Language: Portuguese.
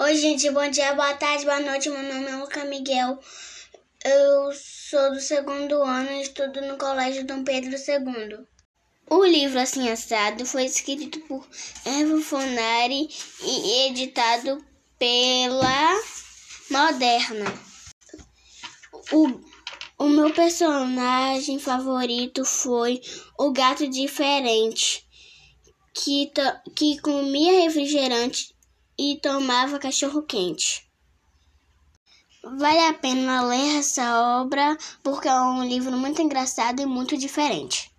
Oi, gente, bom dia, boa tarde, boa noite. Meu nome é Luca Miguel. Eu sou do segundo ano e estudo no Colégio Dom Pedro II. O livro Assim Assado foi escrito por Evo Fonari e editado pela Moderna. O, o meu personagem favorito foi o gato diferente, que, que comia refrigerante e tomava cachorro quente. Vale a pena ler essa obra porque é um livro muito engraçado e muito diferente.